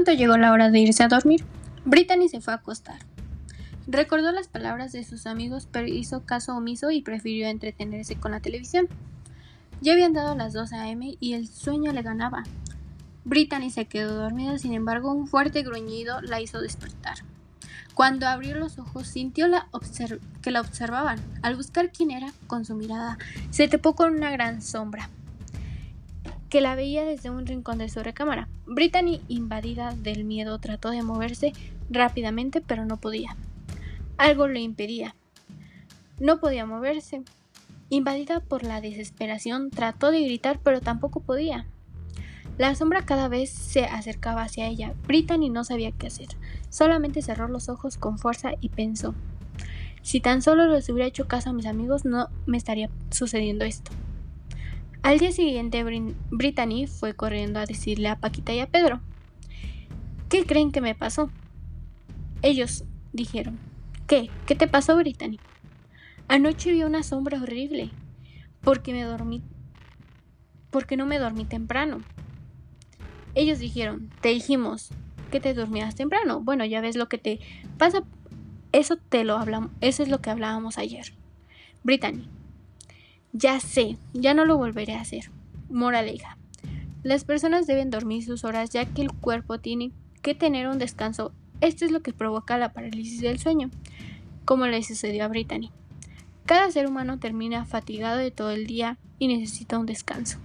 Pronto llegó la hora de irse a dormir. Brittany se fue a acostar. Recordó las palabras de sus amigos, pero hizo caso omiso y prefirió entretenerse con la televisión. Ya habían dado las 2 a.m. y el sueño le ganaba. Brittany se quedó dormida, sin embargo, un fuerte gruñido la hizo despertar. Cuando abrió los ojos, sintió que la observaban. Al buscar quién era, con su mirada, se topó con una gran sombra que la veía desde un rincón de su recámara. Brittany, invadida del miedo, trató de moverse rápidamente, pero no podía. Algo lo impedía. No podía moverse. Invadida por la desesperación, trató de gritar, pero tampoco podía. La sombra cada vez se acercaba hacia ella. Brittany no sabía qué hacer. Solamente cerró los ojos con fuerza y pensó: Si tan solo les hubiera hecho caso a mis amigos, no me estaría sucediendo esto. Al día siguiente, Brittany fue corriendo a decirle a Paquita y a Pedro: ¿Qué creen que me pasó? Ellos dijeron: ¿Qué? ¿Qué te pasó, Brittany? Anoche vi una sombra horrible porque me dormí porque no me dormí temprano. Ellos dijeron, te dijimos que te dormías temprano. Bueno, ya ves lo que te pasa. Eso te lo hablamos, eso es lo que hablábamos ayer. Brittany, ya sé, ya no lo volveré a hacer. Moraleja. Las personas deben dormir sus horas ya que el cuerpo tiene que tener un descanso. Esto es lo que provoca la parálisis del sueño, como le sucedió a Brittany. Cada ser humano termina fatigado de todo el día y necesita un descanso.